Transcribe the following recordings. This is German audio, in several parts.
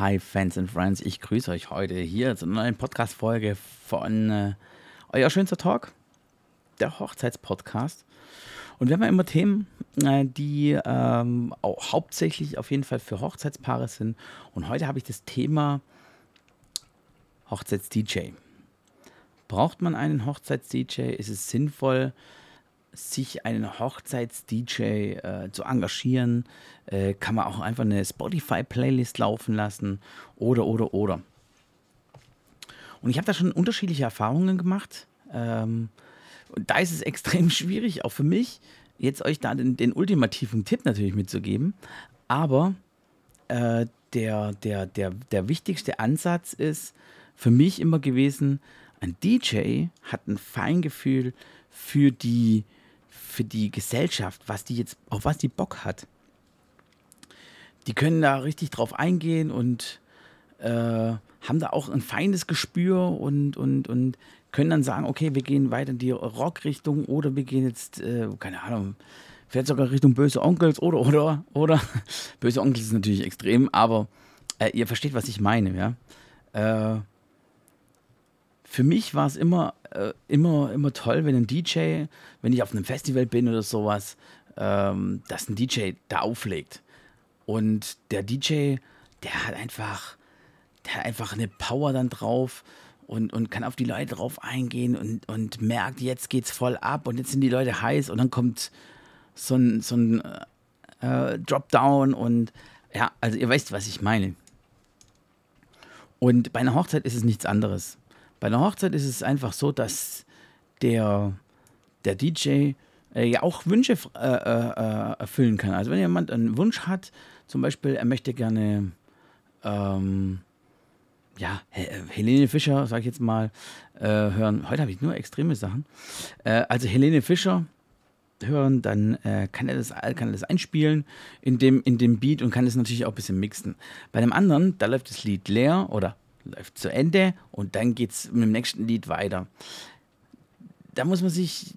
Hi Fans and Friends, ich grüße euch heute hier zu einer neuen Podcast-Folge von äh, Euer schönster Talk, der Hochzeitspodcast. Und wir haben ja immer Themen, äh, die ähm, auch hauptsächlich auf jeden Fall für Hochzeitspaare sind. Und heute habe ich das Thema Hochzeits-DJ. Braucht man einen Hochzeits-DJ? Ist es sinnvoll, sich einen Hochzeits-DJ äh, zu engagieren, äh, kann man auch einfach eine Spotify-Playlist laufen lassen oder, oder, oder. Und ich habe da schon unterschiedliche Erfahrungen gemacht. Ähm, und da ist es extrem schwierig, auch für mich, jetzt euch da den, den ultimativen Tipp natürlich mitzugeben. Aber äh, der, der, der, der wichtigste Ansatz ist für mich immer gewesen, ein DJ hat ein Feingefühl für die, für die Gesellschaft, was die jetzt, auf was die Bock hat. Die können da richtig drauf eingehen und äh, haben da auch ein feines Gespür und, und, und können dann sagen, okay, wir gehen weiter in die Rockrichtung oder wir gehen jetzt, äh, keine Ahnung, vielleicht sogar Richtung Böse Onkels oder, oder, oder. Böse Onkels ist natürlich extrem, aber äh, ihr versteht, was ich meine, ja. Äh, für mich war es immer, äh, immer, immer toll, wenn ein DJ, wenn ich auf einem Festival bin oder sowas, ähm, dass ein DJ da auflegt. Und der DJ, der hat einfach, der hat einfach eine Power dann drauf und, und kann auf die Leute drauf eingehen und, und merkt, jetzt geht's voll ab und jetzt sind die Leute heiß und dann kommt so ein, so ein äh, Dropdown und ja, also ihr weißt, was ich meine. Und bei einer Hochzeit ist es nichts anderes. Bei einer Hochzeit ist es einfach so, dass der, der DJ äh, ja auch Wünsche äh, äh, erfüllen kann. Also wenn jemand einen Wunsch hat, zum Beispiel, er möchte gerne ähm, ja, Helene Fischer, sag ich jetzt mal, äh, hören. Heute habe ich nur extreme Sachen. Äh, also Helene Fischer hören, dann äh, kann er das kann er das einspielen in dem, in dem Beat und kann es natürlich auch ein bisschen mixen. Bei dem anderen, da läuft das Lied leer oder läuft zu Ende und dann geht es mit dem nächsten Lied weiter. Da muss man sich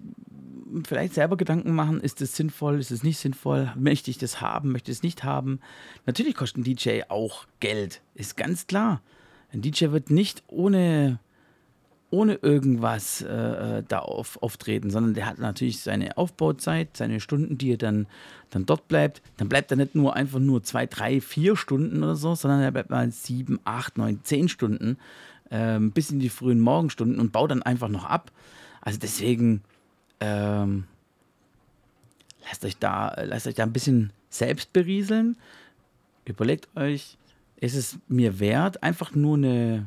vielleicht selber Gedanken machen, ist es sinnvoll, ist es nicht sinnvoll, möchte ich das haben, möchte ich es nicht haben. Natürlich kostet ein DJ auch Geld, ist ganz klar. Ein DJ wird nicht ohne ohne irgendwas äh, äh, da auf, auftreten, sondern der hat natürlich seine Aufbauzeit, seine Stunden, die er dann, dann dort bleibt. Dann bleibt er nicht nur einfach nur zwei, drei, vier Stunden oder so, sondern er bleibt mal sieben, acht, neun, zehn Stunden äh, bis in die frühen Morgenstunden und baut dann einfach noch ab. Also deswegen ähm, lasst euch da, lasst euch da ein bisschen selbst berieseln. Überlegt euch, ist es mir wert, einfach nur eine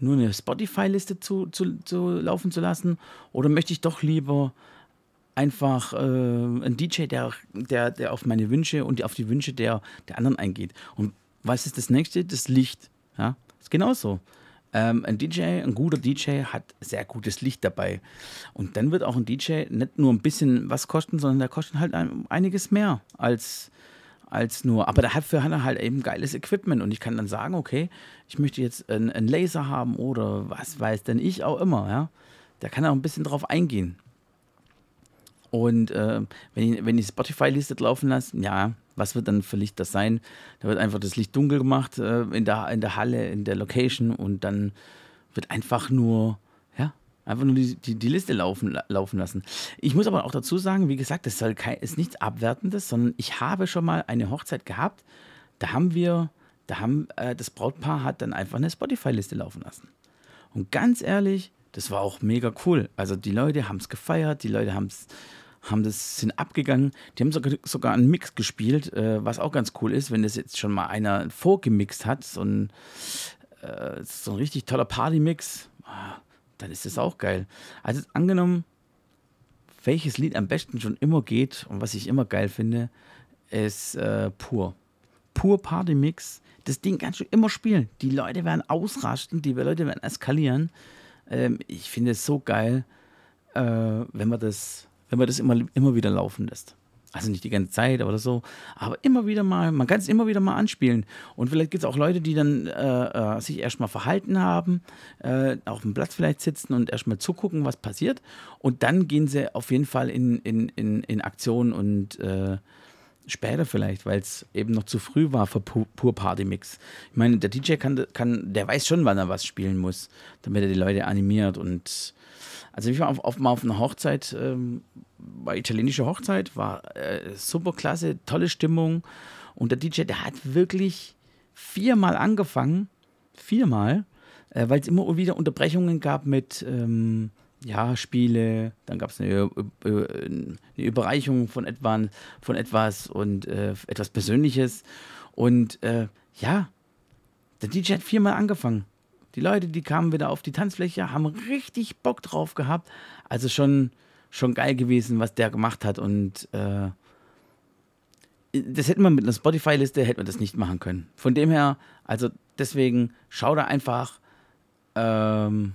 nur eine Spotify-Liste zu, zu, zu laufen zu lassen? Oder möchte ich doch lieber einfach äh, einen DJ, der, der, der auf meine Wünsche und auf die Wünsche der, der anderen eingeht? Und was ist das nächste? Das Licht. Ja, ist genauso. Ähm, ein DJ, ein guter DJ hat sehr gutes Licht dabei. Und dann wird auch ein DJ nicht nur ein bisschen was kosten, sondern der kostet halt einiges mehr als als nur, aber dafür hat er halt eben geiles Equipment und ich kann dann sagen, okay, ich möchte jetzt einen, Laser haben oder was weiß denn ich auch immer, ja. Da kann er auch ein bisschen drauf eingehen. Und äh, wenn ich, wenn ich Spotify-Liste laufen lasse, ja, was wird dann für Licht das sein? Da wird einfach das Licht dunkel gemacht äh, in, der, in der Halle, in der Location und dann wird einfach nur Einfach nur die, die, die, Liste laufen, laufen lassen. Ich muss aber auch dazu sagen, wie gesagt, das soll kein, ist nichts Abwertendes, sondern ich habe schon mal eine Hochzeit gehabt. Da haben wir, da haben, äh, das Brautpaar hat dann einfach eine Spotify-Liste laufen lassen. Und ganz ehrlich, das war auch mega cool. Also die Leute haben es gefeiert, die Leute haben's, haben das, sind abgegangen. Die haben sogar, sogar einen Mix gespielt, äh, was auch ganz cool ist, wenn das jetzt schon mal einer vorgemixt hat. So ein, äh, so ein richtig toller Party-Mix. Ah, dann ist das auch geil. Also angenommen, welches Lied am besten schon immer geht und was ich immer geil finde, ist äh, Pur. Pur Party Mix. Das Ding kannst du immer spielen. Die Leute werden ausrasten, die Leute werden eskalieren. Ähm, ich finde es so geil, äh, wenn man das, wenn man das immer, immer wieder laufen lässt. Also nicht die ganze Zeit oder so, aber immer wieder mal, man kann es immer wieder mal anspielen. Und vielleicht gibt es auch Leute, die dann äh, äh, sich erstmal verhalten haben, äh, auf dem Platz vielleicht sitzen und erstmal zugucken, was passiert. Und dann gehen sie auf jeden Fall in, in, in, in Aktion und äh, später vielleicht, weil es eben noch zu früh war für Pu Pur Party Mix. Ich meine, der DJ kann, kann, der weiß schon, wann er was spielen muss, damit er die Leute animiert und also ich war auf, auf, mal auf einer Hochzeit, ähm, war italienische Hochzeit, war äh, super klasse, tolle Stimmung und der DJ, der hat wirklich viermal angefangen, viermal, äh, weil es immer wieder Unterbrechungen gab mit ähm, ja, Spiele, dann gab es eine, eine, Überreichung von, etwa, von etwas und äh, etwas Persönliches. Und äh, ja, der DJ hat viermal angefangen. Die Leute, die kamen wieder auf die Tanzfläche, haben richtig Bock drauf gehabt. Also schon, schon geil gewesen, was der gemacht hat. Und äh, das hätte man mit einer Spotify-Liste, hätte man das nicht machen können. Von dem her, also deswegen, schau da einfach. Ähm,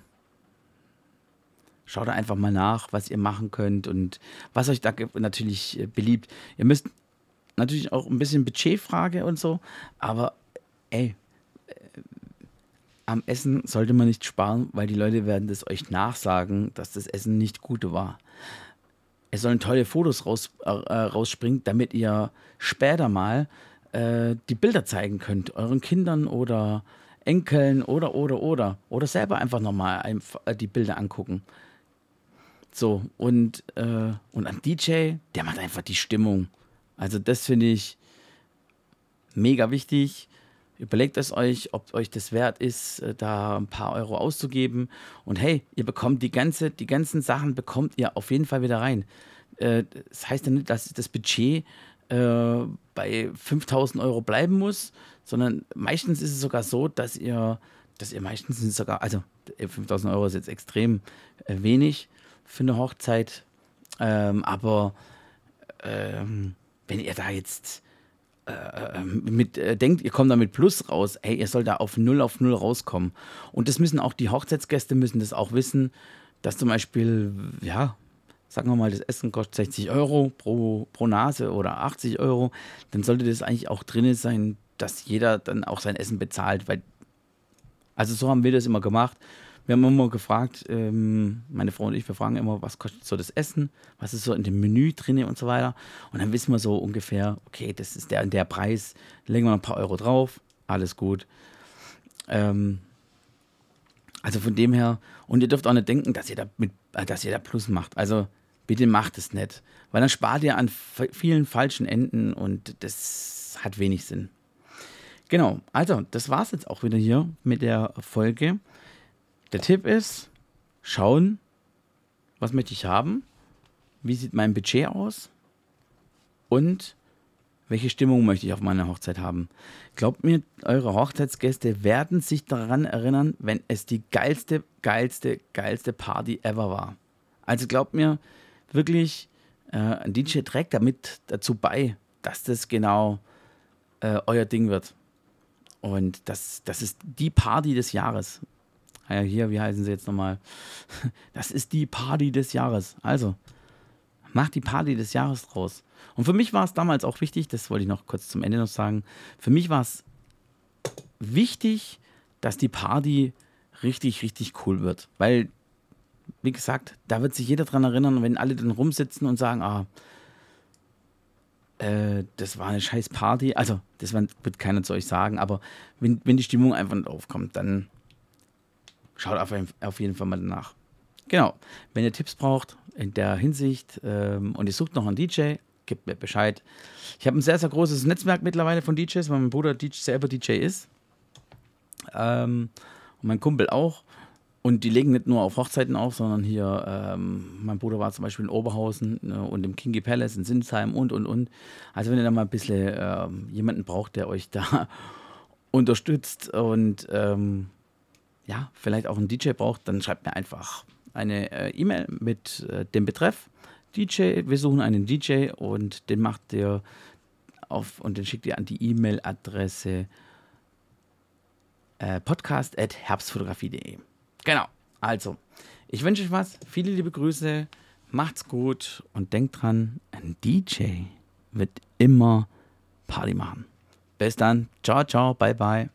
Schaut einfach mal nach, was ihr machen könnt und was euch da natürlich äh, beliebt. Ihr müsst natürlich auch ein bisschen Budgetfrage und so, aber ey, am Essen sollte man nicht sparen, weil die Leute werden das euch nachsagen, dass das Essen nicht gut war. Es sollen tolle Fotos raus, äh, rausspringen, damit ihr später mal äh, die Bilder zeigen könnt, euren Kindern oder Enkeln oder, oder, oder. Oder selber einfach nochmal äh, die Bilder angucken. So, und, äh, und ein DJ, der macht einfach die Stimmung. Also das finde ich mega wichtig. Überlegt es euch, ob euch das wert ist, äh, da ein paar Euro auszugeben. Und hey, ihr bekommt die ganze, die ganzen Sachen bekommt ihr auf jeden Fall wieder rein. Äh, das heißt ja nicht, dass das Budget äh, bei 5000 Euro bleiben muss, sondern meistens ist es sogar so, dass ihr, dass ihr meistens sogar, also 5000 Euro ist jetzt extrem wenig, für eine Hochzeit. Ähm, aber ähm, wenn ihr da jetzt äh, mit äh, denkt, ihr kommt da mit Plus raus, ey, ihr sollt da auf Null auf Null rauskommen. Und das müssen auch die Hochzeitsgäste müssen das auch wissen, dass zum Beispiel, ja, sagen wir mal, das Essen kostet 60 Euro pro, pro Nase oder 80 Euro, dann sollte das eigentlich auch drin sein, dass jeder dann auch sein Essen bezahlt, weil, also so haben wir das immer gemacht. Wir haben immer gefragt, ähm, meine Frau und ich, wir fragen immer, was kostet so das Essen, was ist so in dem Menü drin und so weiter. Und dann wissen wir so ungefähr, okay, das ist der der Preis, legen wir ein paar Euro drauf, alles gut. Ähm, also von dem her, und ihr dürft auch nicht denken, dass ihr da, mit, äh, dass ihr da Plus macht. Also bitte macht es nicht, weil dann spart ihr an vielen falschen Enden und das hat wenig Sinn. Genau, also das war es jetzt auch wieder hier mit der Folge. Der Tipp ist, schauen, was möchte ich haben, wie sieht mein Budget aus und welche Stimmung möchte ich auf meiner Hochzeit haben. Glaubt mir, eure Hochzeitsgäste werden sich daran erinnern, wenn es die geilste, geilste, geilste Party ever war. Also glaubt mir, wirklich, äh, ein DJ trägt damit dazu bei, dass das genau äh, euer Ding wird. Und das, das ist die Party des Jahres. Ja, hier, wie heißen sie jetzt nochmal? Das ist die Party des Jahres. Also, macht die Party des Jahres draus. Und für mich war es damals auch wichtig, das wollte ich noch kurz zum Ende noch sagen, für mich war es wichtig, dass die Party richtig, richtig cool wird. Weil, wie gesagt, da wird sich jeder dran erinnern, wenn alle dann rumsitzen und sagen, ah, äh, das war eine scheiß Party. Also, das wird keiner zu euch sagen, aber wenn, wenn die Stimmung einfach nicht aufkommt, dann schaut auf, auf jeden Fall mal nach. Genau, wenn ihr Tipps braucht in der Hinsicht ähm, und ihr sucht noch einen DJ, gebt mir Bescheid. Ich habe ein sehr, sehr großes Netzwerk mittlerweile von DJs, weil mein Bruder DJ, selber DJ ist. Ähm, und mein Kumpel auch. Und die legen nicht nur auf Hochzeiten auf, sondern hier, ähm, mein Bruder war zum Beispiel in Oberhausen ne, und im Kingi Palace in Sinsheim und, und, und. Also wenn ihr da mal ein bisschen ähm, jemanden braucht, der euch da unterstützt und ähm, ja, vielleicht auch einen DJ braucht, dann schreibt mir einfach eine äh, E-Mail mit äh, dem Betreff DJ. Wir suchen einen DJ und den macht ihr auf und den schickt ihr an die E-Mail-Adresse äh, podcast.herbstfotografie.de. Genau. Also, ich wünsche euch was. Viele liebe Grüße. Macht's gut und denkt dran, ein DJ wird immer Party machen. Bis dann. Ciao, ciao. Bye, bye.